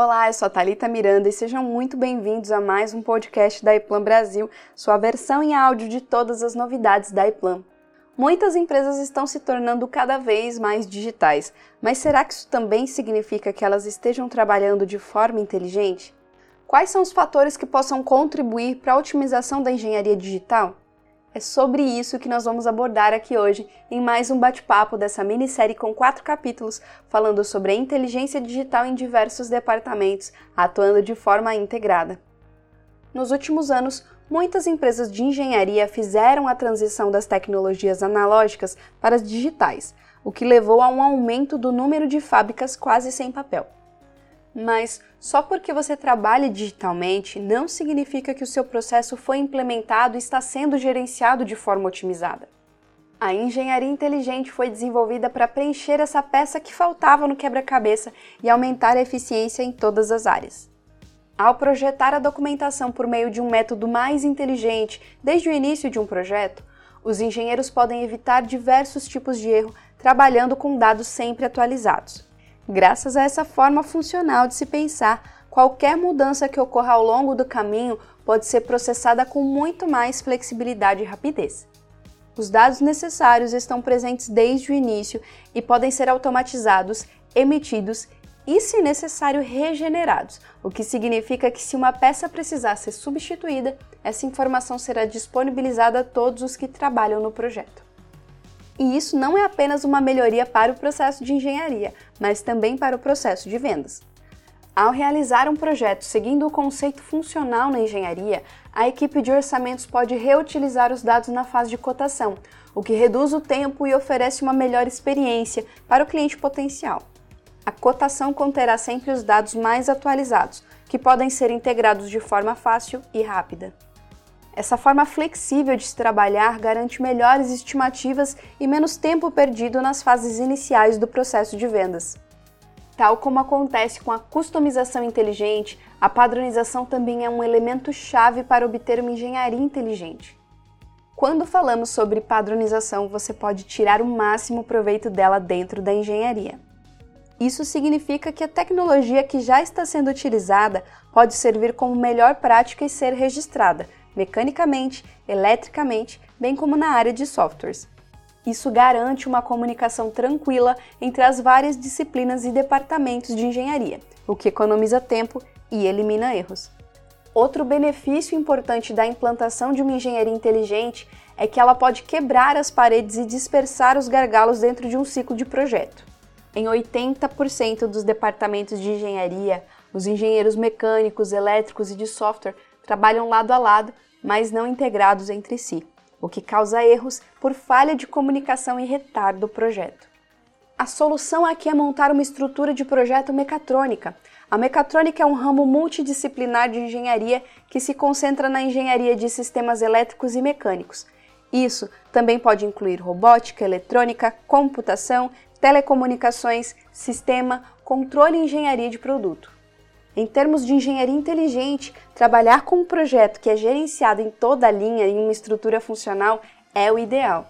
Olá, eu sou a Thalita Miranda e sejam muito bem-vindos a mais um podcast da iPlan Brasil, sua versão em áudio de todas as novidades da iPlan. Muitas empresas estão se tornando cada vez mais digitais, mas será que isso também significa que elas estejam trabalhando de forma inteligente? Quais são os fatores que possam contribuir para a otimização da engenharia digital? É sobre isso que nós vamos abordar aqui hoje em mais um bate-papo dessa minissérie com quatro capítulos falando sobre a inteligência digital em diversos departamentos, atuando de forma integrada. Nos últimos anos, muitas empresas de engenharia fizeram a transição das tecnologias analógicas para as digitais, o que levou a um aumento do número de fábricas quase sem papel. Mas só porque você trabalha digitalmente não significa que o seu processo foi implementado e está sendo gerenciado de forma otimizada. A engenharia inteligente foi desenvolvida para preencher essa peça que faltava no quebra-cabeça e aumentar a eficiência em todas as áreas. Ao projetar a documentação por meio de um método mais inteligente desde o início de um projeto, os engenheiros podem evitar diversos tipos de erro trabalhando com dados sempre atualizados. Graças a essa forma funcional de se pensar, qualquer mudança que ocorra ao longo do caminho pode ser processada com muito mais flexibilidade e rapidez. Os dados necessários estão presentes desde o início e podem ser automatizados, emitidos e, se necessário, regenerados, o que significa que, se uma peça precisar ser substituída, essa informação será disponibilizada a todos os que trabalham no projeto. E isso não é apenas uma melhoria para o processo de engenharia, mas também para o processo de vendas. Ao realizar um projeto seguindo o conceito funcional na engenharia, a equipe de orçamentos pode reutilizar os dados na fase de cotação, o que reduz o tempo e oferece uma melhor experiência para o cliente potencial. A cotação conterá sempre os dados mais atualizados, que podem ser integrados de forma fácil e rápida. Essa forma flexível de se trabalhar garante melhores estimativas e menos tempo perdido nas fases iniciais do processo de vendas. Tal como acontece com a customização inteligente, a padronização também é um elemento chave para obter uma engenharia inteligente. Quando falamos sobre padronização, você pode tirar o máximo proveito dela dentro da engenharia. Isso significa que a tecnologia que já está sendo utilizada pode servir como melhor prática e ser registrada, mecanicamente, eletricamente, bem como na área de softwares. Isso garante uma comunicação tranquila entre as várias disciplinas e departamentos de engenharia, o que economiza tempo e elimina erros. Outro benefício importante da implantação de uma engenharia inteligente é que ela pode quebrar as paredes e dispersar os gargalos dentro de um ciclo de projeto. Em 80% dos departamentos de engenharia, os engenheiros mecânicos, elétricos e de software trabalham lado a lado mas não integrados entre si, o que causa erros por falha de comunicação e retardo do projeto. A solução aqui é montar uma estrutura de projeto mecatrônica. A mecatrônica é um ramo multidisciplinar de engenharia que se concentra na engenharia de sistemas elétricos e mecânicos. Isso também pode incluir robótica, eletrônica, computação, telecomunicações, sistema, controle e engenharia de produto. Em termos de engenharia inteligente, trabalhar com um projeto que é gerenciado em toda a linha em uma estrutura funcional é o ideal.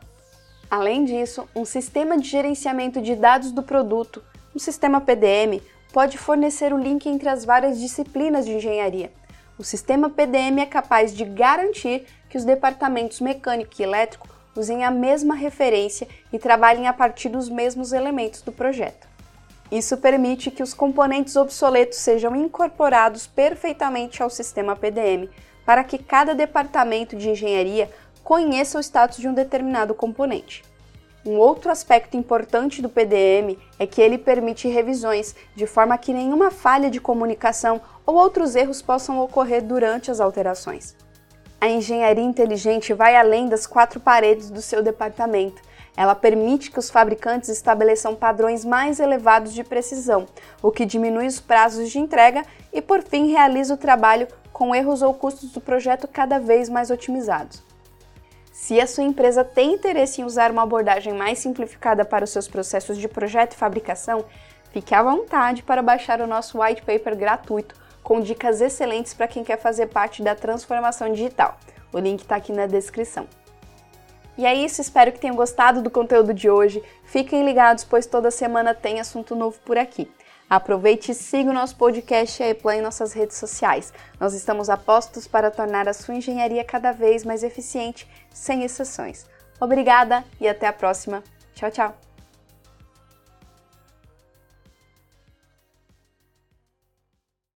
Além disso, um sistema de gerenciamento de dados do produto, um sistema PDM, pode fornecer o link entre as várias disciplinas de engenharia. O sistema PDM é capaz de garantir que os departamentos mecânico e elétrico usem a mesma referência e trabalhem a partir dos mesmos elementos do projeto. Isso permite que os componentes obsoletos sejam incorporados perfeitamente ao sistema PDM, para que cada departamento de engenharia conheça o status de um determinado componente. Um outro aspecto importante do PDM é que ele permite revisões, de forma que nenhuma falha de comunicação ou outros erros possam ocorrer durante as alterações. A engenharia inteligente vai além das quatro paredes do seu departamento ela permite que os fabricantes estabeleçam padrões mais elevados de precisão, o que diminui os prazos de entrega e, por fim, realiza o trabalho com erros ou custos do projeto cada vez mais otimizados. Se a sua empresa tem interesse em usar uma abordagem mais simplificada para os seus processos de projeto e fabricação, fique à vontade para baixar o nosso white paper gratuito com dicas excelentes para quem quer fazer parte da transformação digital. O link está aqui na descrição. E é isso, espero que tenham gostado do conteúdo de hoje. Fiquem ligados, pois toda semana tem assunto novo por aqui. Aproveite e siga o nosso podcast e a Eplan em nossas redes sociais. Nós estamos apostos para tornar a sua engenharia cada vez mais eficiente, sem exceções. Obrigada e até a próxima. Tchau, tchau!